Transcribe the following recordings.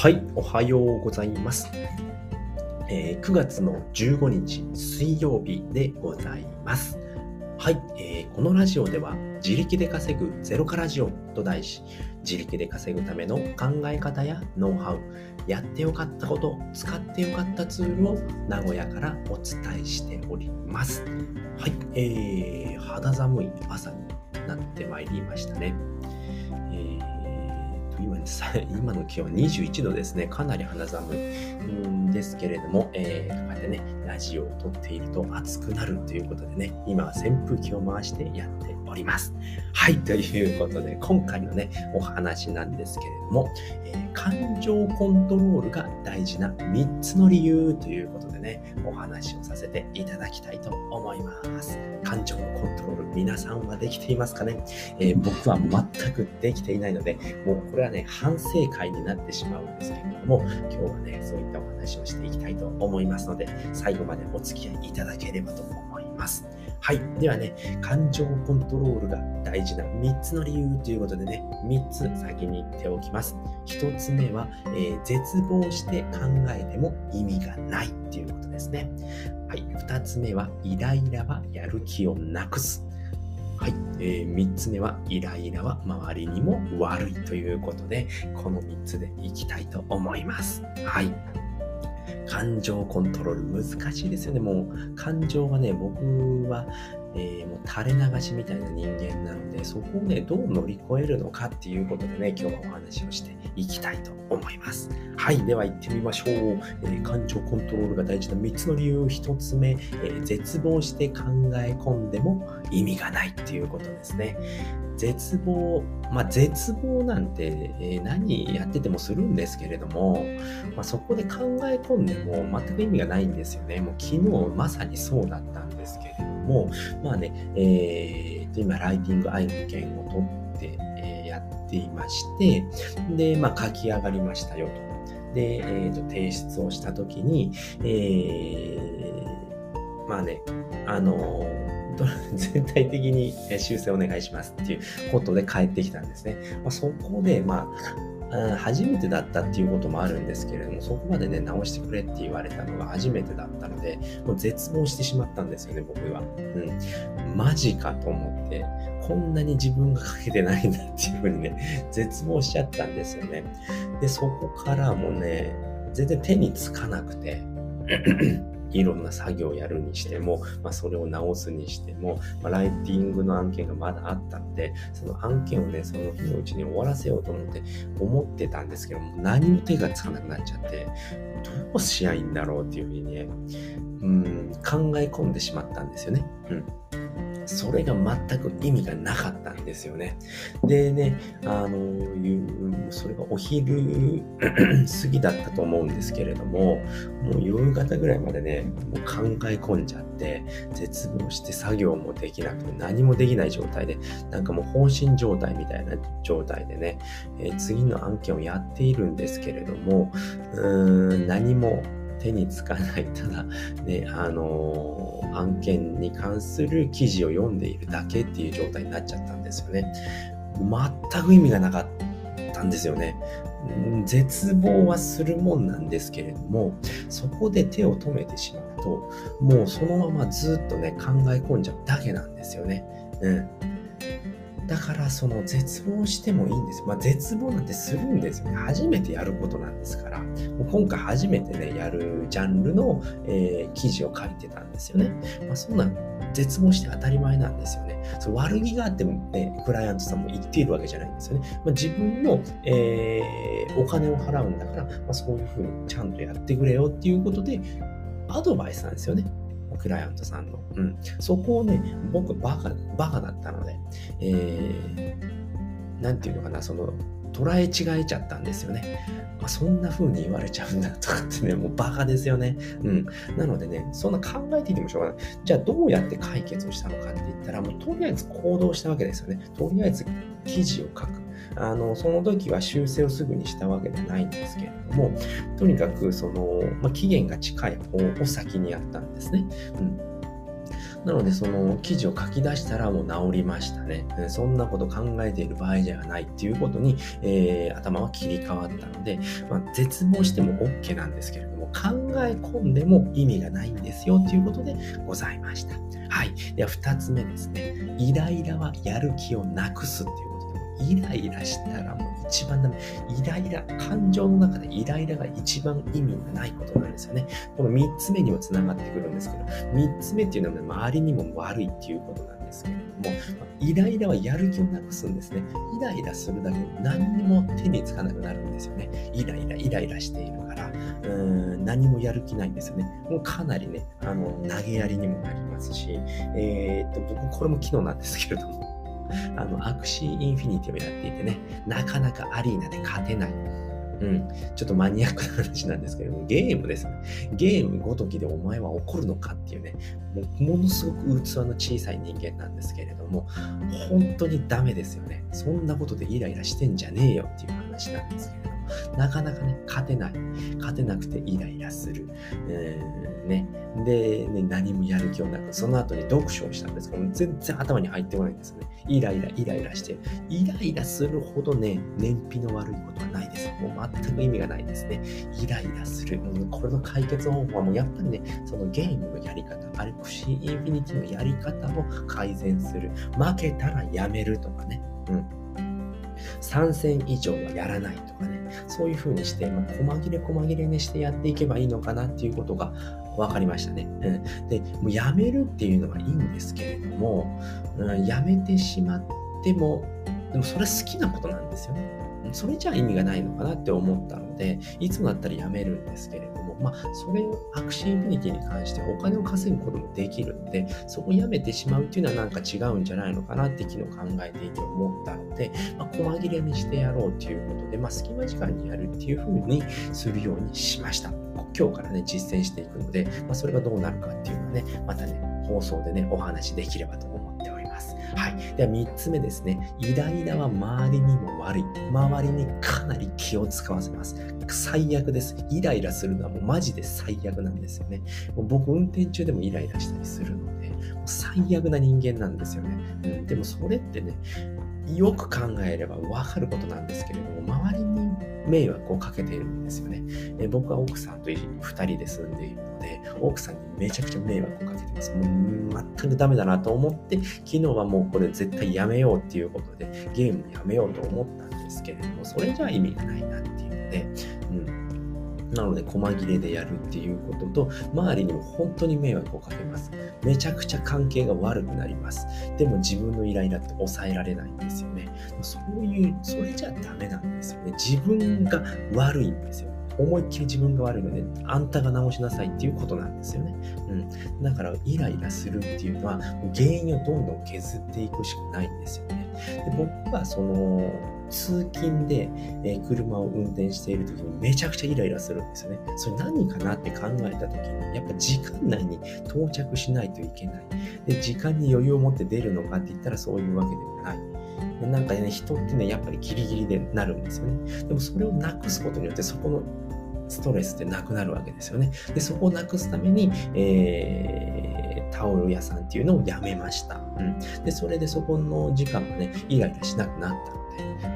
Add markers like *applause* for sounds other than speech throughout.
はい、おはようございます。えー、9月の15日水曜日でございます。はい、えー、このラジオでは自力で稼ぐゼロカラジオと題し、自力で稼ぐための考え方やノウハウ、やってよかったこと、使ってよかったツールを名古屋からお伝えしております。はい、えー、肌寒い朝になってまいりましたね。今今の気温21度ですね。かなり肌寒いんですけれども、えー、こうやってね、ラジオを撮っていると暑くなるということでね、今は扇風機を回してやっております。はい、ということで、今回のね、お話なんですけれども、えー、感情コントロールが大事な3つの理由ということでね、お話をさせていただきたいと思います。感情のコントロール、皆さんはできていますかね、えー、僕は全くできていないので、もうこれはね、反省会になってしまうんですけれども、今日はね、そういったお話をしていきたいと思いますので、最後までお付き合いいただければと思います。はい。ではね、感情コントロールが大事な3つの理由ということでね、3つ先に言っておきます。1つ目は、えー、絶望して考えても意味がないっていうことですね。はい。2つ目は、イライラはやる気をなくす。はい、えー、3つ目は、イライラは周りにも悪いということで、この3つでいきたいと思います。はい。感情コントロール難しいですよね。もう感情はね、僕は、えー、もう垂れ流しみたいな人間なので、そこをね、どう乗り越えるのかっていうことでね、今日はお話をしていきたいと思います。はい、では行ってみましょう。えー、感情コントロールが大事な3つの理由。1つ目、えー、絶望して考え込んでも意味がないっていうことですね。絶望、まあ、絶望なんて、えー、何やっててもするんですけれども、まあ、そこで考え込んでも全く意味がないんですよね。もう昨日まさにそうだったんですけれども、まあね、えー、と今、ライティング案件を取って、えー、やっていまして、で、まあ、書き上がりましたよと。で、えー、と提出をしたときに、えー、まあね、あのーと全体的に修正お願いしますっていうことで帰ってきたんですね。まあ、そこで、まあ、初めてだったっていうこともあるんですけれども、そこまでね、直してくれって言われたのが初めてだったので、もう絶望してしまったんですよね、僕は。うん。マジかと思って、こんなに自分が書けてないんだっていうふうにね、絶望しちゃったんですよね。で、そこからもね、全然手につかなくて、いろんな作業をやるにしても、まあ、それを直すにしても、まあ、ライティングの案件がまだあったので、その案件をね、その日のうちに終わらせようと思って思ってたんですけども、何も手がつかなくなっちゃって、どうしやいいんだろうっていうふうにね、うん、考え込んでしまったんですよね。うんそれが全く意味がなかったんですよね。でね、あの、それがお昼 *clears throat* 過ぎだったと思うんですけれども、もう夕方ぐらいまでね、もう考え込んじゃって、絶望して作業もできなくて何もできない状態で、なんかもう放心状態みたいな状態でね、えー、次の案件をやっているんですけれども、うーん、何も手につかない、ただ、ね、あのー、案件に関する記事を読んでいるだけっていう状態になっちゃったんですよね。全く意味がなかったんですよね。絶望はするもんなんですけれども、そこで手を止めてしまうと、もうそのままずっとね、考え込んじゃうだけなんですよね。うん。だからその絶望してもいいんですまあ、絶望なんてするんですよね。初めてやることなんですから。もう今回初めてね、やるジャンルの、えー、記事を書いてたんですよね。まあ、そんな絶望して当たり前なんですよね。そ悪気があっても、ね、クライアントさんも言っているわけじゃないんですよね。まあ、自分の、えー、お金を払うんだから、まあ、そういうふうにちゃんとやってくれよっていうことで、アドバイスなんですよね。クライアントさんの。うん。そこをね、僕、バカ、バカだったので、えー、なんていうのかな、その、捉え違えちゃったんですよね。まあ、そんな風に言われちゃうんだとかってね、もうバカですよね。うん。なのでね、そんな考えていてもしょうがない。じゃあどうやって解決をしたのかって言ったら、もうとりあえず行動したわけですよね。とりあえず記事を書く。あの、その時は修正をすぐにしたわけではないんですけれども、とにかくその、まあ、期限が近い方を先にやったんですね。うん。なので、その記事を書き出したらもう治りましたね。そんなこと考えている場合じゃないっていうことに、えー、頭は切り替わったので、まあ、絶望しても OK なんですけれども、考え込んでも意味がないんですよということでございました。はい。では、二つ目ですね。イライラはやる気をなくすっていうイライラしたらもう一番ダメ。イライラ、感情の中でイライラが一番意味がないことなんですよね。この三つ目にもつながってくるんですけど、三つ目っていうのはね周りにも悪いっていうことなんですけれども、イライラはやる気をなくすんですね。イライラするだけで何にも手につかなくなるんですよね。イライラ、イライラしているから、うーん何もやる気ないんですよね。もうかなりね、あの投げやりにもなりますし、えー、っと、僕これも昨日なんですけれども、あの、 Axie Infinity をやっていてね、なかなかアリーナで勝てない。うん。ちょっとマニアックな話なんですけども、ゲームですね。ゲームごときでお前は怒るのかっていうね、もものすごく器の小さい人間なんですけれども、本当にダメですよね。そんなことでイライラしてんじゃねえよっていう話なんですけども。なかなかね、勝てない。勝てなくてイライラする。えー、ね。で、ね、何もやる気をなく、その後に読書をしたんですけど、全然頭に入ってこないんですよね。イライラ、イライラして。イライラするほどね、燃費の悪いことはないです。もう全く意味がないですね。イライラする。う、これの解決方法はもうやっぱりね、そのゲームのやり方、 Axie Infinity のやり方を改善する。負けたらやめるとかね。うん。3戦以上はやらないとかね、そういう風にして、まあ、細切れ細切れにしてやっていけばいいのかなっていうことが分かりましたね。うん、で、もうやめるっていうのはいいんですけれども、うん、やめてしまっても、でもそれ好きなことなんですよね。それじゃあ意味がないのかなって思ったので、いつもだったらやめるんですけれども、まあ、それを Axie Infinity に関してお金を稼ぐこともできるので、そこをやめてしまうっていうのはなんか違うんじゃないのかなって昨日考えていて思ったので、まあ、細切れにしてやろうということで、まあ、隙間時間にやるっていう風にするようにしました。今日からね、実践していくので、まあ、それがどうなるかっていうのはね、またね、放送でね、お話できればと思っております。はい。では3つ目ですね。イライラは周りにも悪い。周りにかなり気を使わせます。最悪です。イライラするのはもうマジで最悪なんですよね。もう僕運転中でもイライラしたりするので、最悪な人間なんですよね。うん、でもそれってね、よく考えればわかることなんですけれども、周りに迷惑をかけているんですよね。え僕は奥さんと2人で住んでいるので、奥さんにめちゃくちゃ迷惑をかけてます。もう全くダメだなと思って、昨日はもうこれ絶対やめようっていうことで、ゲームやめようと思ったんですけれども、それじゃ意味がないなっていうので、うんなので、細切れでやるっていうことと、周りにも本当に迷惑をかけます。めちゃくちゃ関係が悪くなります。でも自分のイライラって抑えられないんですよね。そういう、それじゃダメなんですよね。自分が悪いんですよ。思いっきり自分が悪いので、あんたが直しなさいっていうことなんですよね。うん。だから、イライラするっていうのは、原因をどんどん削っていくしかないんですよね。で僕は、その、通勤で、え、車を運転している時にめちゃくちゃイライラするんですよね。それ何かなって考えた時に、やっぱ時間内に到着しないといけない。で、時間に余裕を持って出るのかって言ったらそういうわけではない。なんかね、人ってね、やっぱりギリギリでなるんですよね。でもそれをなくすことによって、そこのストレスってなくなるわけですよね。で、そこをなくすために、えー、タオル屋さんっていうのをやめました。うん。で、それでそこの時間もね、イライラしなくなった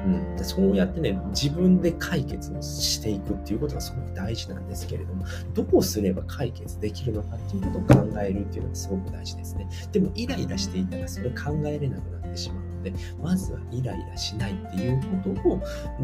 うん、でそうやってね、自分で解決をしていくっていうことがすごく大事なんですけれども、どうすれば解決できるのかっていうことを考えるっていうのがすごく大事ですね。でも、イライラしていたらそれ考えれなくなってしまう。で、まずはイライラしないっていうことを、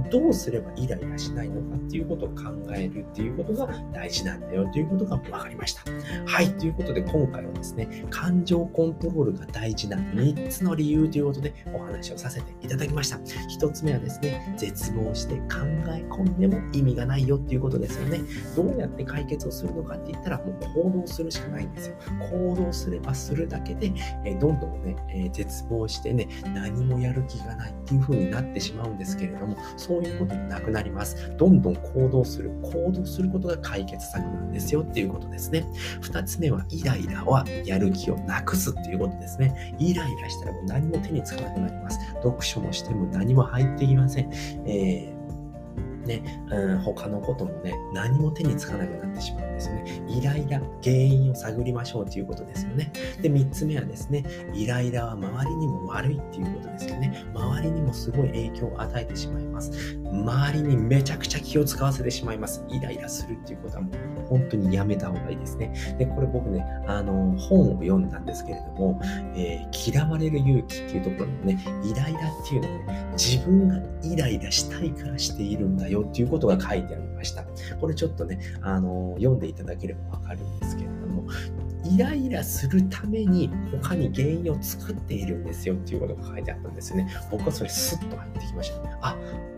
どうすればイライラしないのかっていうことを考えるっていうことが大事なんだよということが分かりました。はい、ということで今回はですね、感情コントロールが大事な3つの理由ということでお話をさせていただきました。1つ目はですね、絶望して考え込んでも意味がないよっていうことですよね。どうやって解決をするのかって言ったら、もう行動するしかないんですよ。行動すればするだけで、えどんどんね、え絶望してね、何もやる気がないっていう風になってしまうんですけれども、そういうことなくなります。どんどん行動する。行動することが解決策なんですよっていうことですね。2つ目は、イライラはやる気をなくすっていうことですね。イライラしたらもう何も手につかなくなります。読書もしても何も入っていません。えーね、うん、他のこともね、何も手につかなくなってしまうんですよね。イライラ、原因を探りましょうということですよね。で、3つ目はですね、イライラは周りにも悪いっていうことですよね。周りにもすごい影響を与えてしまいます。周りにめちゃくちゃ気を使わせてしまいます。イライラするっていうことはもう本当にやめた方がいいですね。で、これ僕ね、あの、本を読んだんですけれども、えー、嫌われる勇気っていうところのね、イライラっていうのはね、自分がイライラしたいからしているんだよっていうことが書いてありました。これちょっとね、あの、読んでいただければわかるんですけれども、イライラするために他に原因を作っているんですよっていうことが書いてあったんですよね。僕はそれスッと入ってきましたね。あ、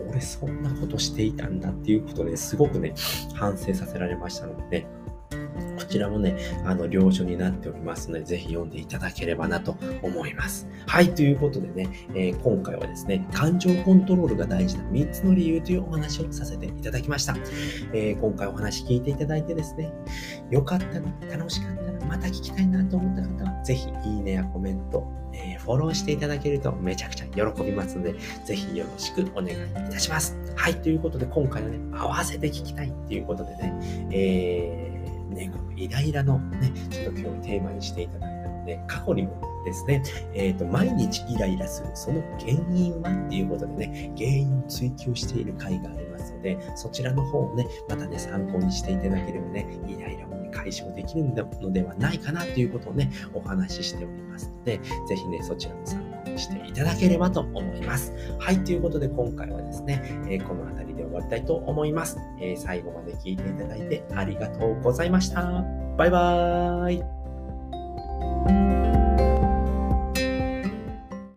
俺そんなことしていたんだっていうことですごくね、反省させられましたので、ね、ちらもね、あの、了承になっておりますので、ぜひ読んでいただければなと思います。はい、ということでね、えー、今回はですね、感情コントロールが大事な3つの理由というお話をさせていただきました。えー、今回お話聞いていただいてですね、よかったな、楽しかったな、また聞きたいなと思った方は、ぜひいいねやコメント、えー、フォローしていただけるとめちゃくちゃ喜びますので、ぜひよろしくお願いいたします。はい、ということで今回はね、合わせて聞きたいっていうことでね、えーね、このイライラのね、ちょっと今日テーマにしていただいたので、過去にもですね、えっ、ー、と、毎日イライラする、その原因はっていうことでね、原因を追求している回がありますので、そちらの方をね、またね、参考にしていただければね、イライラをね、解消できるのではないかなということをね、お話ししておりますので、ぜひね、そちらも参考にしていただければと思います。はい、ということで今回はですね、えー、この辺り終わりたいと思います、えー、最後まで聞いていただいてありがとうございました。バイバーイ